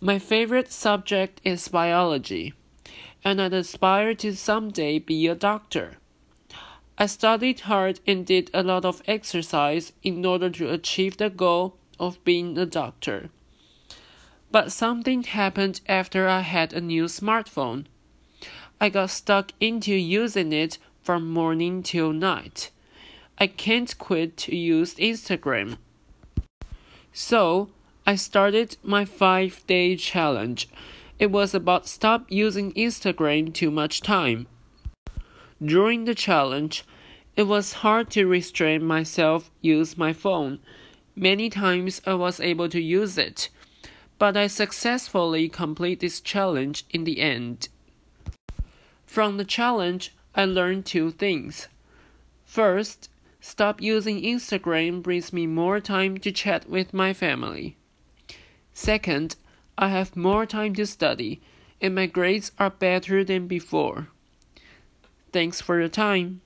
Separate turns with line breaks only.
My favorite subject is biology, and I aspire to someday be a doctor. I studied hard and did a lot of exercise in order to achieve the goal of being a doctor. But something happened after I had a new smartphone. I got stuck into using it from morning till night. I can't quit to use Instagram. So, I started my 5 day challenge. It was about stop using Instagram too much time. During the challenge, it was hard to restrain myself use my phone. Many times I was able to use it, but I successfully complete this challenge in the end. From the challenge, I learned two things. First, stop using Instagram brings me more time to chat with my family. Second, I have more time to study, and my grades are better than before. Thanks for your time.